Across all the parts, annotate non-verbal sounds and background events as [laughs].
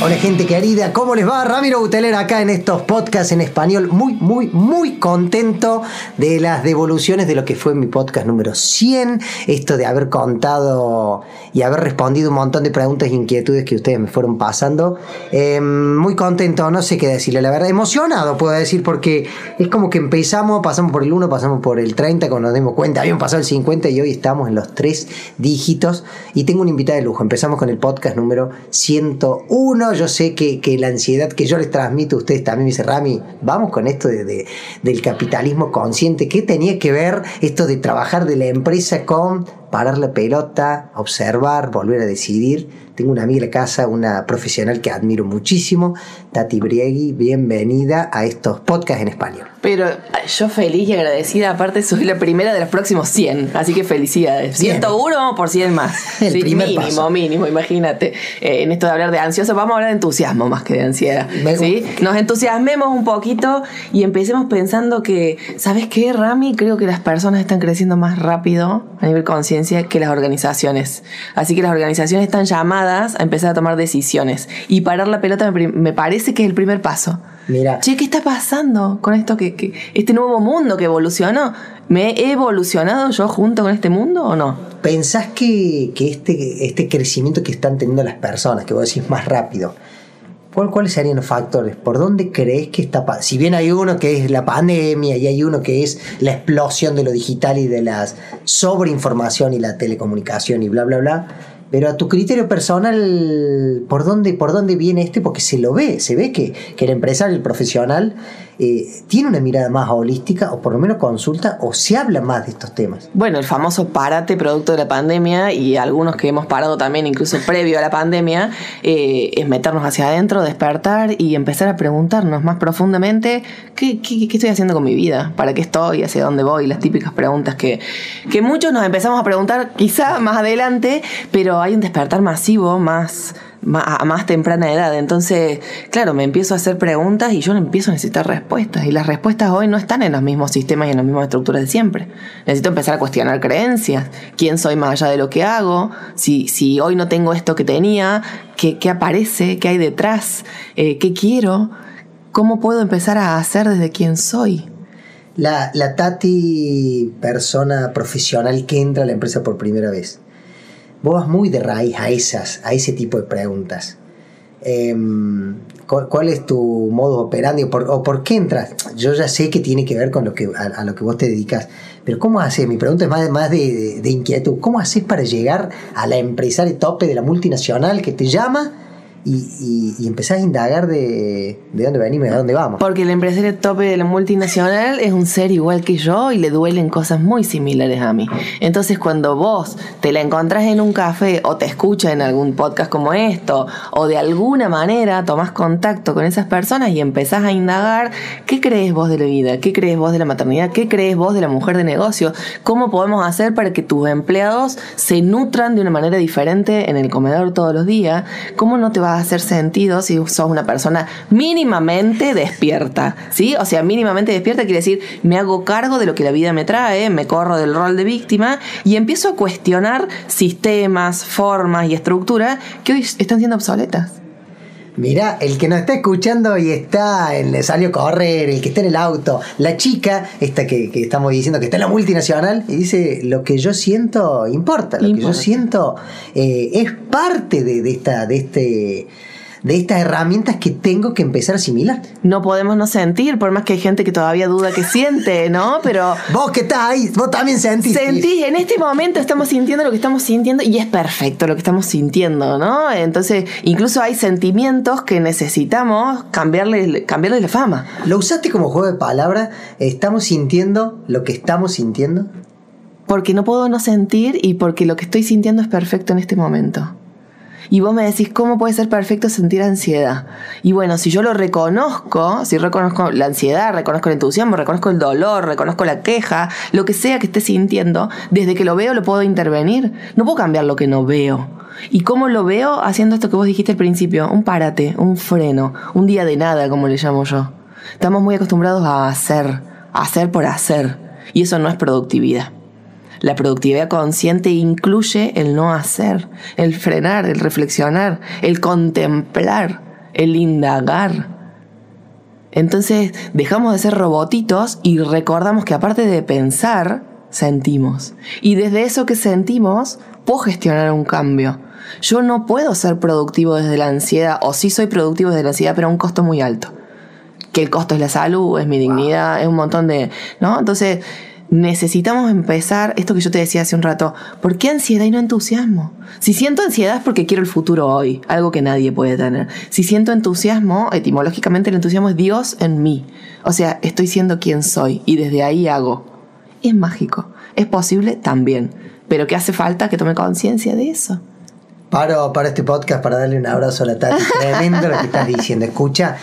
Hola gente querida, ¿cómo les va? Ramiro Buteler acá en estos podcasts en español. Muy, muy, muy contento de las devoluciones de lo que fue mi podcast número 100. Esto de haber contado y haber respondido un montón de preguntas e inquietudes que ustedes me fueron pasando. Em, muy contento, no sé qué decirle, la verdad. Emocionado puedo decir porque es como que empezamos, pasamos por el 1, pasamos por el 30, cuando nos dimos cuenta, habíamos pasado el 50 y hoy estamos en los tres dígitos. Y tengo un invitado de lujo. Empezamos con el podcast número 101 yo sé que, la ansiedad que yo les transmito a ustedes también me dice, Rami, vamos con esto de, del capitalismo consciente. ¿Qué tenía que ver esto de trabajar de la empresa con parar la pelota, observar, volver a decidir? Tengo una amiga en la casa, una profesional que admiro muchísimo, Tati Briegui. Bienvenida a estos podcasts en español. Pero yo feliz y agradecida, aparte soy la primera de los próximos 100, así que felicidades. 101 por 100 más. [laughs] El primer mínimo, mínimo, imagínate. Eh, en esto de hablar de ansioso, vamos a hablar de entusiasmo más que de ansiedad. ¿sí? Nos entusiasmemos un poquito y empecemos pensando que, ¿sabes qué, Rami? Creo que las personas están creciendo más rápido a nivel conciencia que las organizaciones. Así que las organizaciones están llamadas a empezar a tomar decisiones. Y parar la pelota me parece que es el primer paso. Mira. Che, ¿qué está pasando con esto que, este nuevo mundo que evolucionó? ¿Me he evolucionado yo junto con este mundo o no? ¿Pensás que, este, este crecimiento que están teniendo las personas, que vos decís más rápido, ¿cuáles serían los factores? ¿Por dónde crees que está Si bien hay uno que es la pandemia y hay uno que es la explosión de lo digital y de la sobreinformación y la telecomunicación y bla, bla, bla pero a tu criterio personal, ¿por dónde, por dónde viene este? Porque se lo ve, se ve que, que el empresario, el profesional, eh, tiene una mirada más holística o por lo menos consulta o se habla más de estos temas. Bueno, el famoso parate producto de la pandemia y algunos que hemos parado también incluso previo a la pandemia, eh, es meternos hacia adentro, despertar y empezar a preguntarnos más profundamente ¿qué, qué, qué, estoy haciendo con mi vida, para qué estoy, hacia dónde voy, las típicas preguntas que, que muchos nos empezamos a preguntar quizá más adelante, pero hay un despertar masivo más a más temprana edad. Entonces, claro, me empiezo a hacer preguntas y yo empiezo a necesitar respuestas. Y las respuestas hoy no están en los mismos sistemas y en las mismas estructuras de siempre. Necesito empezar a cuestionar creencias. ¿Quién soy más allá de lo que hago? Si, hoy no tengo esto que tenía, ¿qué, qué aparece? ¿Qué hay detrás? Eh, ¿Qué quiero? ¿Cómo puedo empezar a hacer desde quién soy? La, la Tati, persona profesional que entra a la empresa por primera vez vos vas muy de raíz a esas, a ese tipo de preguntas. Em, ¿cuál, es tu modo operandi o por, qué entras? Yo ya sé que tiene que ver con lo que, a, lo que vos te dedicas, pero ¿cómo haces? Mi pregunta es más, más de, de, inquietud. ¿Cómo haces para llegar a la empresaria tope de la multinacional que te llama? Y, y, empezás a indagar de, de dónde venimos y de dónde vamos. Porque el empresario tope de la multinacional es un ser igual que yo y le duelen cosas muy similares a mí. Entonces cuando vos te la encontrás en un café o te escuchas en algún podcast como esto o de alguna manera tomás contacto con esas personas y empezás a indagar qué crees vos de la vida, qué crees vos de la maternidad, qué crees vos de la mujer de negocio, cómo podemos hacer para que tus empleados se nutran de una manera diferente en el comedor todos los días, cómo no te vas hacer sentido si sos una persona mínimamente despierta, ¿sí? O sea, mínimamente despierta quiere decir, me hago cargo de lo que la vida me trae, me corro del rol de víctima y empiezo a cuestionar sistemas, formas y estructuras que hoy están siendo obsoletas. Mira, el que nos está escuchando y está en salió a correr, el que está en el auto, la chica, esta que, estamos diciendo que está en la multinacional, y dice, lo que yo siento importa, lo que yo siento eh, es parte de, de, esta, de este de estas herramientas que tengo que empezar a asimilar. No podemos no sentir, por más que hay gente que todavía duda que siente, ¿no? Pero. [laughs] Vos que estás ahí, vos también sentís. Sentís, en este momento estamos sintiendo lo que estamos sintiendo y es perfecto lo que estamos sintiendo, ¿no? Entonces, incluso hay sentimientos que necesitamos cambiarle, cambiarle la fama. ¿Lo usaste como juego de palabras? ¿Estamos sintiendo lo que estamos sintiendo? Porque no puedo no sentir y porque lo que estoy sintiendo es perfecto en este momento. Y vos me decís, ¿cómo puede ser perfecto sentir ansiedad? Y bueno, si yo lo reconozco, si reconozco la ansiedad, reconozco el entusiasmo, reconozco el dolor, reconozco la queja, lo que sea que esté sintiendo, desde que lo veo lo puedo intervenir. No puedo cambiar lo que no veo. ¿Y cómo lo veo? Haciendo esto que vos dijiste al principio, un párate, un freno, un día de nada, como le llamo yo. Estamos muy acostumbrados a hacer, a hacer por hacer, y eso no es productividad. La productividad consciente incluye el no hacer, el frenar, el reflexionar, el contemplar, el indagar. Entonces dejamos de ser robotitos y recordamos que aparte de pensar, sentimos. Y desde eso que sentimos, puedo gestionar un cambio. Yo no puedo ser productivo desde la ansiedad, o sí soy productivo desde la ansiedad, pero a un costo muy alto. Que el costo es la salud, es mi dignidad, es un montón de. ¿No? Entonces, necesitamos empezar esto que yo te decía hace un rato. ¿Por qué ansiedad y no entusiasmo? Si siento ansiedad es porque quiero el futuro hoy, algo que nadie puede tener. Si siento entusiasmo, etimológicamente el entusiasmo es Dios en mí. O sea, estoy siendo quien soy y desde ahí hago. Es mágico. Es posible también. Pero ¿qué hace falta que tome conciencia de eso? Paro para este podcast para darle un abrazo a la Tati. [laughs] Tremendo lo que estás diciendo. Escucha.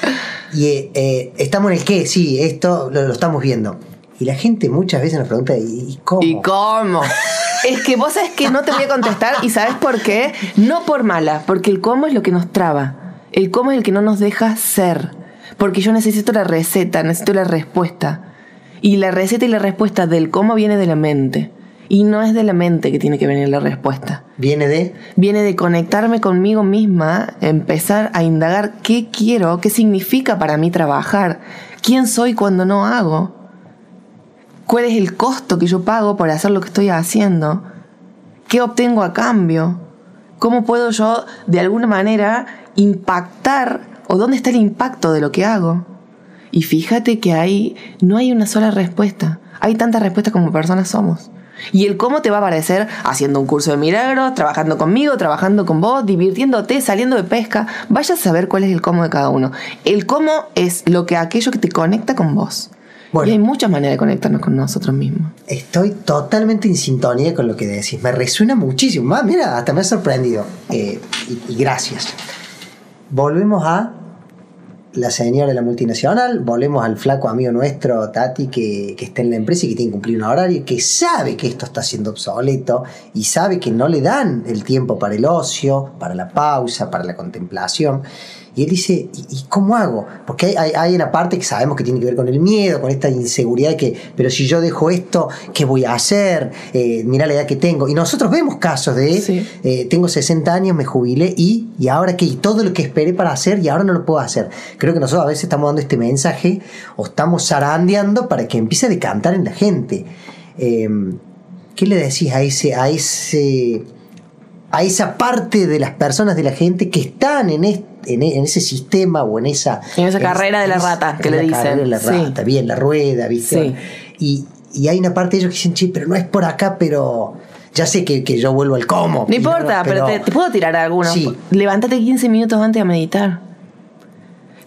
Y eh, eh, estamos en el qué, sí, esto lo, lo estamos viendo. Y la gente muchas veces nos pregunta, ¿y cómo? ¿Y cómo? es que vos sabes que no te voy a contestar y sabes por qué. No por mala, porque el cómo es lo que nos traba. El cómo es el que no nos deja ser. Porque yo necesito la receta, necesito la respuesta. Y la receta y la respuesta del cómo viene de la mente. Y no es de la mente que tiene que venir la respuesta. ¿Viene de? Viene de conectarme conmigo misma, empezar a indagar qué quiero, qué significa para mí trabajar, quién soy cuando no hago, cuál es el costo que yo pago por hacer lo que estoy haciendo, qué obtengo a cambio, cómo puedo yo de alguna manera impactar o dónde está el impacto de lo que hago. Y fíjate que ahí no hay una sola respuesta, hay tantas respuestas como personas somos. Y el cómo te va a aparecer haciendo un curso de milagros, trabajando conmigo, trabajando con vos, divirtiéndote, saliendo de pesca. Vaya a saber cuál es el cómo de cada uno. El cómo es lo que aquello que te conecta con vos. Y hay muchas maneras de conectarnos con nosotros mismos. Estoy totalmente en sintonía con lo que decís. Me resuena muchísimo. Más, mira, hasta me ha sorprendido. Eh, y, y gracias. Volvemos a la señora de la multinacional, volvemos al flaco amigo nuestro, Tati, que, que, está en la empresa y que tiene que cumplir un horario, que sabe que esto está siendo obsoleto y sabe que no le dan el tiempo para el ocio, para la pausa, para la contemplación. Y él dice, ¿y, cómo hago? Porque hay, hay, una parte que sabemos que tiene que ver con el miedo, con esta inseguridad de que, pero si yo dejo esto, ¿qué voy a hacer? Eh, mira la edad que tengo. Y nosotros vemos casos de, sí. eh, tengo 60 años, me jubilé y, y ahora qué, y todo lo que esperé para hacer y ahora no lo puedo hacer. Creo que nosotros a veces estamos dando este mensaje o estamos zarandeando para que empiece a decantar en la gente. Eh, ¿Qué le decís a ese, a ese, a esa parte de las personas de la gente que están en este en, en, ese sistema o en esa... En esa carrera de la rata, que le dicen. Carrera de la rata, sí. bien, la rueda, ¿viste? Sí. Y, y, hay una parte de ellos que dicen, sí, pero no es por acá, pero... Ya sé que, que yo vuelvo al cómo. No importa, no, pero, pero te, te, puedo tirar algunos. Sí. Levántate 15 minutos antes a meditar.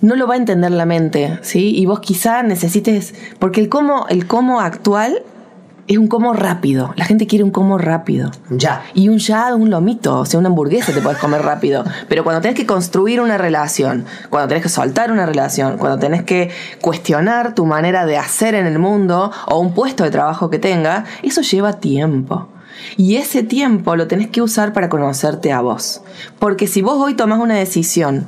No lo va a entender la mente, ¿sí? Y vos quizá necesites... Porque el cómo, el cómo actual es un como rápido. La gente quiere un como rápido. Ya. Y un ya, un lomito, o sea, una hamburguesa te puedes comer rápido. Pero cuando tenés que construir una relación, cuando tenés que soltar una relación, cuando tenés que cuestionar tu manera de hacer en el mundo o un puesto de trabajo que tenga, eso lleva tiempo. Y ese tiempo lo tenés que usar para conocerte a vos. Porque si vos hoy tomás una decisión,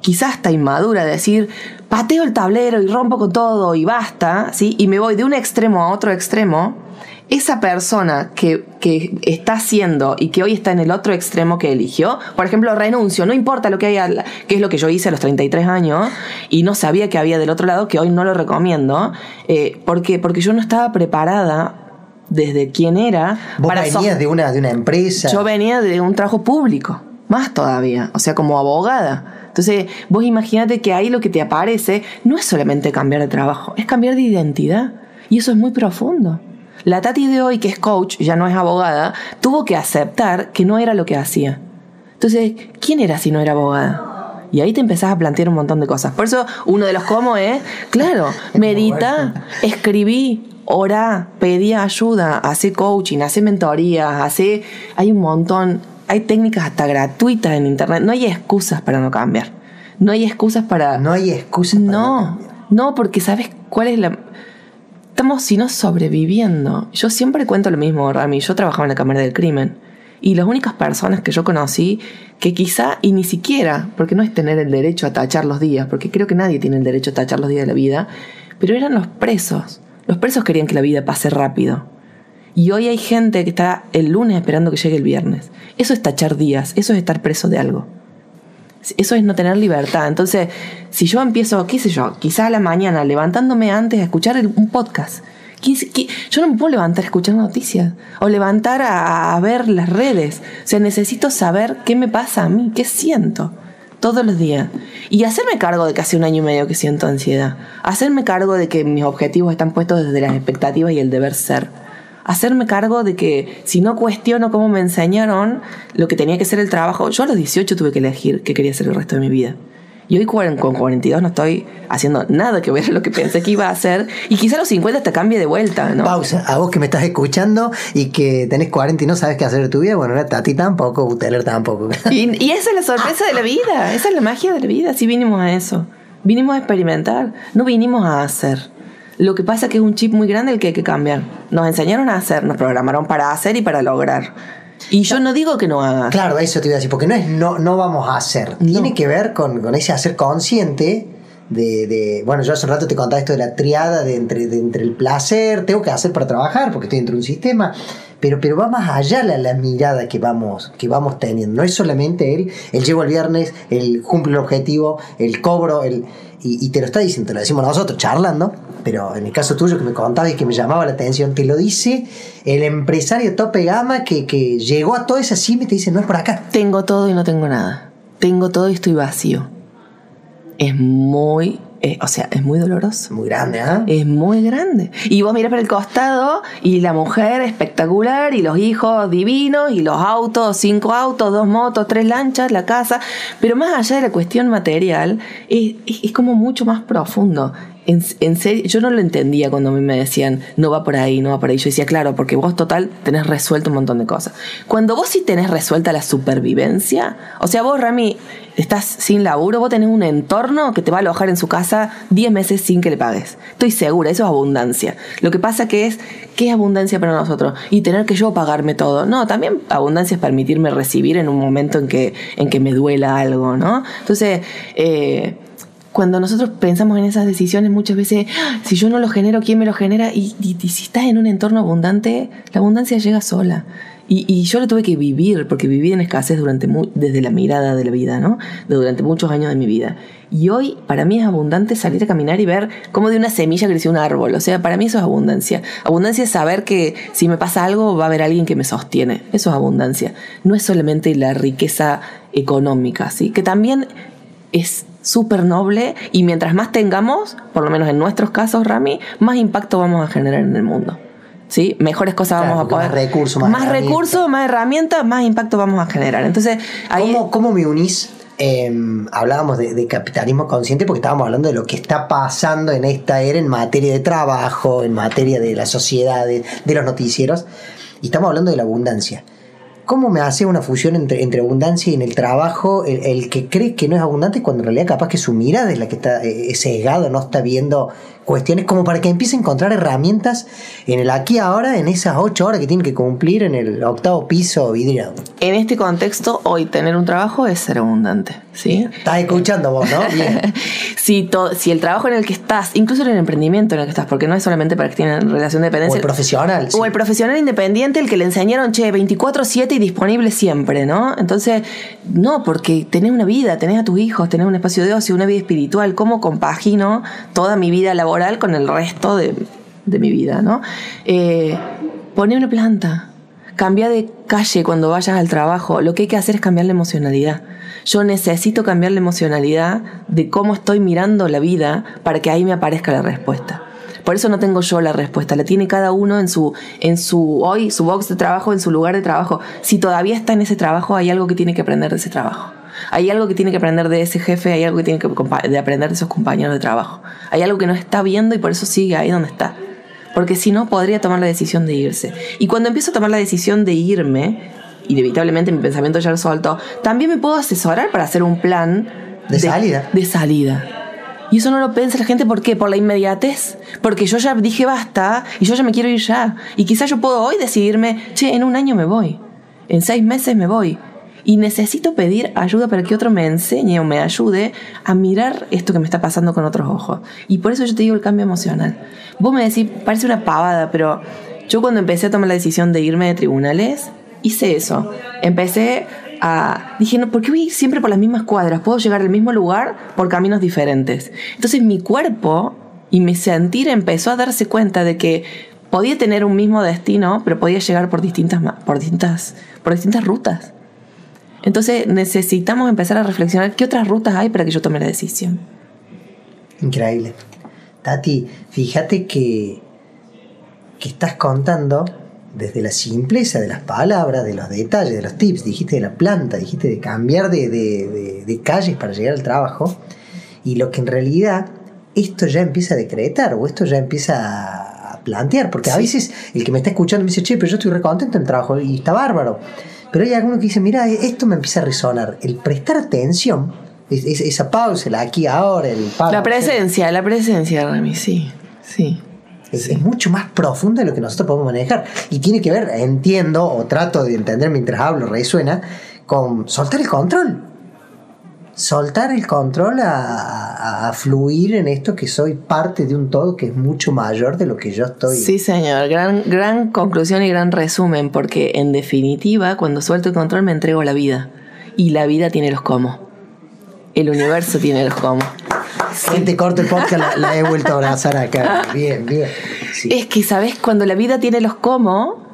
quizás hasta inmadura, de decir, pateo el tablero y rompo con todo y basta, ¿sí? Y me voy de un extremo a otro extremo, esa persona que, que, está haciendo y que hoy está en el otro extremo que eligió, por ejemplo, renuncio, no importa lo que haya, que es lo que yo hice a los 33 años y no sabía que había del otro lado, que hoy no lo recomiendo, eh, porque, porque yo no estaba preparada desde quién era. ¿Vos para venías de una, de una empresa? Yo venía de un trabajo público, más todavía, o sea, como abogada. Entonces, vos imagínate que ahí lo que te aparece no es solamente cambiar de trabajo, es cambiar de identidad. Y eso es muy profundo. La Tati de hoy, que es coach, ya no es abogada, tuvo que aceptar que no era lo que hacía. Entonces, ¿quién era si no era abogada? Y ahí te empezás a plantear un montón de cosas. Por eso, uno de los cómo es, claro, [laughs] medita, escribí, orá, pedí ayuda, hace coaching, hace mentorías, hace. Hay un montón. Hay técnicas hasta gratuitas en internet. No hay excusas para no cambiar. No hay excusas para. No hay excusas para No, cambiar. no, porque sabes cuál es la. Estamos, si no, sobreviviendo. Yo siempre cuento lo mismo, Rami. Yo trabajaba en la Cámara del Crimen. Y las únicas personas que yo conocí que quizá, y ni siquiera, porque no es tener el derecho a tachar los días, porque creo que nadie tiene el derecho a tachar los días de la vida, pero eran los presos. Los presos querían que la vida pase rápido. Y hoy hay gente que está el lunes esperando que llegue el viernes. Eso es tachar días, eso es estar preso de algo. Eso es no tener libertad. Entonces, si yo empiezo, qué sé yo, quizá a la mañana levantándome antes a escuchar un podcast. ¿qué- qué- Yo no me puedo levantar a escuchar noticias o levantar a, a ver las redes. O sea, necesito saber qué me pasa a mí, qué siento todos los días. Y hacerme cargo de que hace un año y medio que siento ansiedad. Hacerme cargo de que mis objetivos están puestos desde las expectativas y el deber ser. Hacerme cargo de que si no cuestiono cómo me enseñaron lo que tenía que ser el trabajo, yo a los 18 tuve que elegir qué quería hacer el resto de mi vida. Y hoy con 42 no estoy haciendo nada que ver a [laughs] lo que pensé que iba a hacer. Y quizá a los 50 hasta cambie de vuelta, ¿no? Pausa. A vos que me estás escuchando y que tenés 40 y no sabes qué hacer de tu vida, bueno, a ti tampoco, Buteler tampoco. [laughs] Y, y esa es la sorpresa de la vida, esa es la magia de la vida, sí vinimos a eso. Vinimos a experimentar, no vinimos a hacer. Lo que pasa es que es un chip muy grande el que hay que cambiar. Nos enseñaron a hacer, nos programaron para hacer y para lograr. Y yo no digo que no hagas. Claro, eso te iba a decir, porque no es no, no vamos a hacer. Tiene que ver con, con ese hacer consciente de, de- Bueno, yo hace un rato te contaba esto de la triada de entre, de entre el placer, tengo que hacer para trabajar porque estoy dentro de un sistema. Pero, pero va más allá la, la mirada que vamos, que vamos teniendo. No es solamente el, el llego el viernes, el cumple el objetivo, el cobro, el, y, y te lo está diciendo, te lo decimos nosotros charlando, pero en el caso tuyo que me contabas y que me llamaba la atención, te lo dice el empresario tope gama que, que llegó a toda esa cima y te dice, no es por acá. Tengo todo y no tengo nada. Tengo todo y estoy vacío. Es muy, eh, o sea, es muy doloroso. Muy grande, ¿ah? Es muy grande. Y vos mirás para el costado y la mujer espectacular y los hijos divinos y los autos, cinco autos, dos motos, tres lanchas, la casa. Pero más allá de la cuestión material, es, es- es como mucho más profundo. En, en serio, yo no lo entendía cuando a mí me decían, no va por ahí, no va por ahí. Yo decía, claro, porque vos total tenés resuelto un montón de cosas. Cuando vos sí tenés resuelta la supervivencia, o sea, vos, Rami, estás sin laburo, vos tenés un entorno que te va a alojar en su casa 10 meses sin que le pagues. Estoy segura, eso es abundancia. Lo que pasa que es, ¿qué es abundancia para nosotros? Y tener que yo pagarme todo. No, también abundancia es permitirme recibir en un momento en que, en que me duela algo, ¿no? Entonces, eh, cuando nosotros pensamos en esas decisiones, muchas veces, "Ah, si yo no lo genero, ¿quién me lo genera? Y, y- y si estás en un entorno abundante, la abundancia llega sola. Y, y yo lo tuve que vivir, porque viví en escasez durante desde la mirada de la vida, ¿no? Durante muchos años de mi vida. Y hoy, para mí es abundante salir a caminar y ver cómo de una semilla creció un árbol. O sea, para mí eso es abundancia. Abundancia es saber que si me pasa algo, va a haber alguien que me sostiene. Eso es abundancia. No es solamente la riqueza económica, ¿sí? Que también es súper noble y mientras más tengamos, por lo menos en nuestros casos, Rami, más impacto vamos a generar en el mundo. ¿Sí? Mejores cosas Claro, vamos a poder. más recursos, más herramientas. recursos, más herramientas, más impacto vamos a generar. Entonces, ahí. ¿Cómo, cómo me unís? Eh, hablábamos de, de capitalismo consciente porque estábamos hablando de lo que está pasando en esta era en materia de trabajo, en materia de la sociedad, de, de los noticieros, y estamos hablando de la abundancia. ¿Cómo me hace una fusión entre, entre abundancia y en el trabajo? El, que cree que no es abundante cuando en realidad capaz que su mirada es la que está eh, sesgado, no está viendo cuestiones como para que empiece a encontrar herramientas en el aquí ahora, en esas ocho horas que tiene que cumplir en el octavo piso vidriado. En este contexto, hoy tener un trabajo es ser abundante. ¿Sí? Estás escuchando vos, ¿no? [laughs] Bien. si, to- si el trabajo en el que estás, incluso en el emprendimiento en el que estás, porque no es solamente para que tienen relación de O dependencia. el profesional. sí. O el profesional independiente, el que le enseñaron, che, 24-7 y disponible siempre, ¿no? Entonces, no, porque tenés una vida, tenés a tus hijos, tenés un espacio de ocio, una vida espiritual. ¿Cómo compagino toda mi vida laboral con el resto de, de mi vida, ¿no? Eh, una planta. Cambia de calle cuando vayas al trabajo. Lo que hay que hacer es cambiar la emocionalidad. Yo necesito cambiar la emocionalidad de cómo estoy mirando la vida para que ahí me aparezca la respuesta. Por eso no tengo yo la respuesta, la tiene cada uno en su, en su hoy, su box de trabajo, en su lugar de trabajo. Si todavía está en ese trabajo, hay algo que tiene que aprender de ese trabajo. Hay algo que tiene que aprender de ese jefe, hay algo que tiene que de aprender de esos compañeros de trabajo. Hay algo que no está viendo y por eso sigue ahí donde está. Porque si no, podría tomar la decisión de irse. Y cuando empiezo a tomar la decisión de irme, inevitablemente mi pensamiento ya resuelto, también me puedo asesorar para hacer un plan De salida. De salida. Y eso no lo piensa la gente, ¿por qué? Por la inmediatez. Porque yo ya dije basta y yo ya me quiero ir ya. Y quizás yo puedo hoy decidirme, che, en un año me voy. En seis meses me voy. Y necesito pedir ayuda para que otro me enseñe o me ayude a mirar esto que me está pasando con otros ojos. Y por eso yo te digo el cambio emocional. Vos me decís, parece una pavada, pero yo cuando empecé a tomar la decisión de irme de tribunales, hice eso. Empecé a... Dije, no, ¿por qué voy siempre por las mismas cuadras? Puedo llegar al mismo lugar por caminos diferentes. Entonces mi cuerpo y mi sentir empezó a darse cuenta de que podía tener un mismo destino, pero podía llegar por distintas, por distintas, por distintas rutas. Entonces necesitamos empezar a reflexionar qué otras rutas hay para que yo tome la decisión. Increíble. Tati, fíjate que, que estás contando desde la simpleza de las palabras, de los detalles, de los tips, dijiste de la planta, dijiste de cambiar de, de, de, calles para llegar al trabajo, y lo que en realidad esto ya empieza a decretar o esto ya empieza a plantear, porque a veces el que me está escuchando me dice, che, pero yo estoy recontento en el trabajo y está bárbaro. Pero hay alguno que dice, mira, esto me empieza a resonar. El prestar atención, esa pausa, la aquí, ahora, el La presencia, la presencia, Rami, sí, sí. Es, mucho más profunda de lo que nosotros podemos manejar. Y tiene que ver, entiendo, o trato de entender mientras hablo, resuena, con soltar el control. Soltar el control a, fluir en esto que soy parte de un todo que es mucho mayor de lo que yo estoy. Sí, señor. Gran, gran conclusión y gran resumen, porque en definitiva, cuando suelto el control me entrego la vida. Y la vida tiene los cómo. El universo [laughs] tiene los cómo. Si te corto el podcast, la, he vuelto a abrazar acá. [laughs] Bien, bien. Es que, ¿sabes? Cuando la vida tiene los cómo.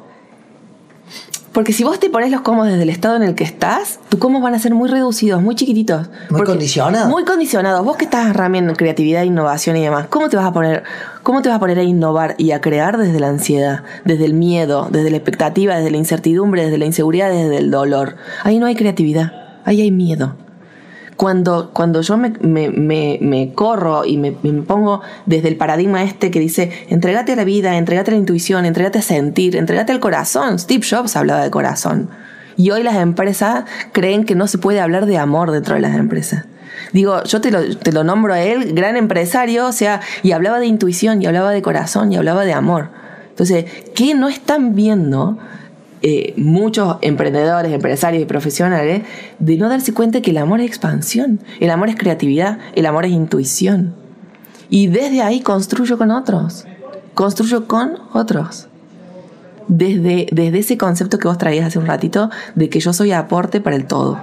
Porque si vos te pones los cómo desde el estado en el que estás, tus cómo van a ser muy reducidos, muy chiquititos. Muy condicionados. Muy condicionados. Vos que estás en creatividad, innovación y demás, ¿cómo te vas a poner, cómo te vas a poner a innovar y a crear desde la ansiedad, desde el miedo, desde la expectativa, desde la incertidumbre, desde la inseguridad, desde el dolor? Ahí no hay creatividad, ahí hay miedo cuando, cuando yo me, corro y me, pongo desde el paradigma este que dice, entregate a la vida, entregate a la intuición, entregate a sentir, entregate al corazón. Steve Jobs hablaba de corazón. Y hoy las empresas creen que no se puede hablar de amor dentro de las empresas. Digo, yo te lo, te lo nombro a él, gran empresario, o sea, y hablaba de intuición, y hablaba de corazón, y hablaba de amor. Entonces, ¿qué no están viendo eh, muchos emprendedores, empresarios y profesionales de no darse cuenta que el amor es expansión, el amor es creatividad, el amor es intuición. Y desde ahí construyo con otros, construyo con otros. Desde, desde ese concepto que vos traías hace un ratito de que yo soy aporte para el todo.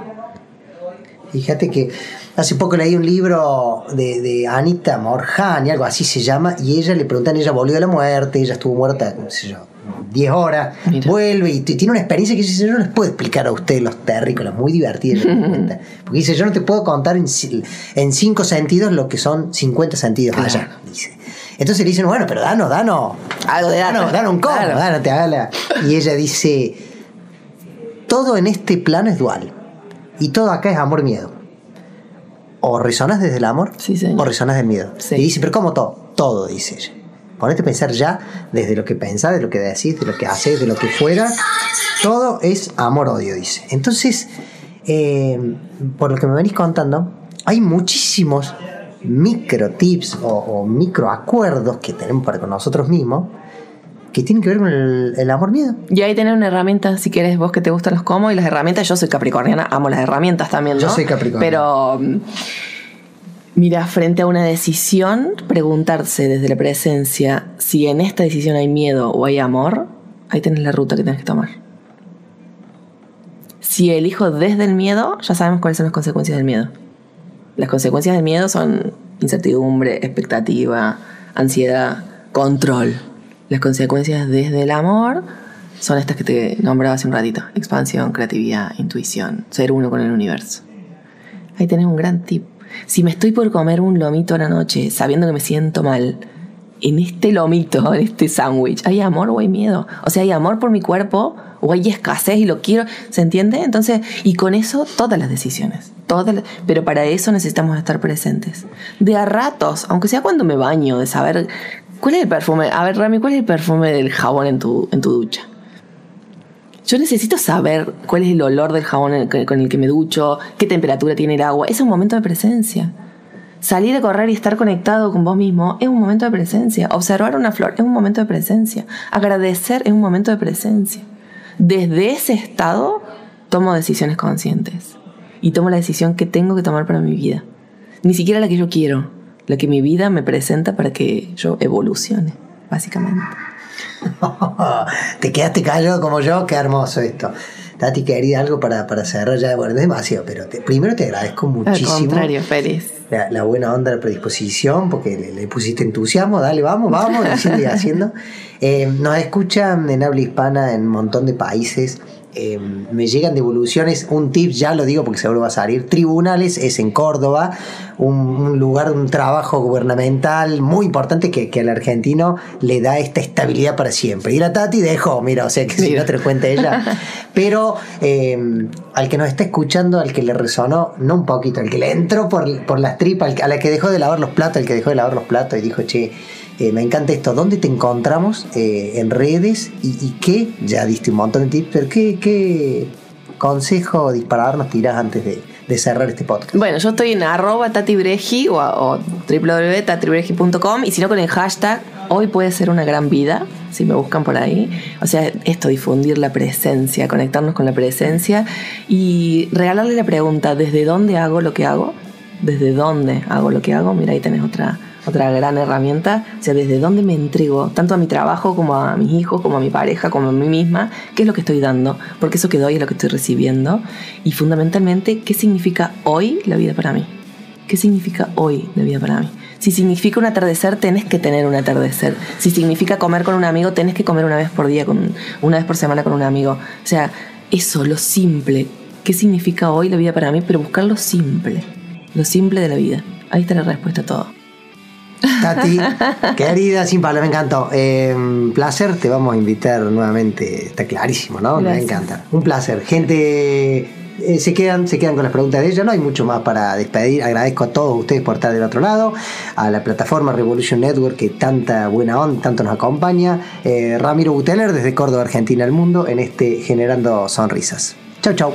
Fíjate que hace poco leí un libro de, de Anita Morjani, algo así se llama, y ella le preguntan, ella volvió de la muerte, ella estuvo muerta, no sé yo, 10 horas, vuelve y tiene una experiencia que dice, yo no les puedo explicar a ustedes los terrícolas, muy divertidos. [laughs] Porque dice, yo no te puedo contar en, en, cinco sentidos lo que son 50 sentidos allá. Dice. Entonces le dicen, bueno, pero danos, danos, algo de danos, danos un cómo, claro. te haga Y ella dice, todo en este plano es dual. Y todo acá es amor-miedo. O resonas desde el amor o resonas del miedo. Y dice, pero ¿cómo todo? Todo, dice ella. Ponete a pensar ya desde lo que pensás, de lo que decís, de lo que haces, de lo que fuera. Todo es amor-odio, dice. Entonces, eh, por lo que me venís contando, hay muchísimos micro tips o, micro acuerdos que tenemos para con nosotros mismos que tienen que ver con el, amor-miedo. Y ahí tener una herramienta, si quieres vos que te gustan los cómo y las herramientas. Yo soy capricorniana, amo las herramientas también, ¿no? Yo soy capricorniana. Pero Mira, frente a una decisión, preguntarse desde la presencia si en esta decisión hay miedo o hay amor, ahí tenés la ruta que tenés que tomar. Si elijo desde el miedo, ya sabemos cuáles son las consecuencias del miedo. Las consecuencias del miedo son incertidumbre, expectativa, ansiedad, control. Las consecuencias desde el amor son estas que te nombraba hace un ratito. Expansión, creatividad, intuición, ser uno con el universo. Ahí tenés un gran tip si me estoy por comer un lomito a la noche sabiendo que me siento mal, en este lomito, en este sándwich, ¿hay amor o hay miedo? O sea, ¿hay amor por mi cuerpo o hay escasez y lo quiero? ¿Se entiende? Entonces, y con eso todas las decisiones. Todas pero para eso necesitamos estar presentes. De a ratos, aunque sea cuando me baño, de saber cuál es el perfume. A ver, Rami, ¿cuál es el perfume del jabón en tu, en tu ducha? Yo necesito saber cuál es el olor del jabón con el que me ducho, qué temperatura tiene el agua. Es un momento de presencia. Salir a correr y estar conectado con vos mismo es un momento de presencia. Observar una flor es un momento de presencia. Agradecer es un momento de presencia. Desde ese estado tomo decisiones conscientes y tomo la decisión que tengo que tomar para mi vida. Ni siquiera la que yo quiero, la que mi vida me presenta para que yo evolucione, básicamente. [laughs] Te quedaste callado como yo, qué hermoso esto. Tati, quería algo para, para cerrar ya, bueno, es demasiado, pero primero te agradezco muchísimo. Al contrario, feliz. La, buena onda, la predisposición, porque le, pusiste entusiasmo, dale, vamos, vamos, [laughs] y haciendo. Eh, nos escuchan en habla hispana en un montón de países. Eh, me llegan devoluciones, un tip, ya lo digo porque seguro va a salir, tribunales es en Córdoba, un, lugar, un trabajo gubernamental muy importante que, que, al argentino le da esta estabilidad para siempre. Y la Tati dejó, mira, o sea que si no te lo cuenta ella. [laughs] Pero eh, al que nos está escuchando, al que le resonó, no un poquito, al que le entró por, por las tripas, a la que dejó de lavar los platos, al que dejó de lavar los platos y dijo, che, eh, me encanta esto. ¿Dónde te encontramos eh, en redes? Y, qué? Ya diste un montón de tips, pero ¿qué, qué consejo disparador nos tirás antes de, cerrar este podcast? Bueno, yo estoy en arroba tatibreji o, o y si no con el hashtag hoy puede ser una gran vida, si me buscan por ahí. O sea, esto, difundir la presencia, conectarnos con la presencia y regalarle la pregunta, ¿desde dónde hago lo que hago? ¿Desde dónde hago lo que hago? Mira, ahí tenés otra otra gran herramienta, o sea, desde dónde me entrego, tanto a mi trabajo como a mis hijos, como a mi pareja, como a mí misma, qué es lo que estoy dando, porque eso que doy es lo que estoy recibiendo, y fundamentalmente, qué significa hoy la vida para mí. ¿Qué significa hoy la vida para mí? Si significa un atardecer, tenés que tener un atardecer. Si significa comer con un amigo, tenés que comer una vez por día, con, una vez por semana con un amigo. O sea, eso, lo simple. ¿Qué significa hoy la vida para mí? Pero buscar lo simple. Lo simple de la vida. Ahí está la respuesta a todo. Tati, [laughs] querida, sin palabras, me encantó. Eh, placer, te vamos a invitar nuevamente, está clarísimo, ¿no? Me encanta. Un placer. Gente, eh, se, quedan, se quedan con las preguntas de ella, no hay mucho más para despedir. Agradezco a todos ustedes por estar del otro lado, a la plataforma Revolution Network que tanta buena onda, tanto nos acompaña. Eh, Ramiro Buteler desde Córdoba, Argentina, al mundo, en este Generando Sonrisas. Chau, chau.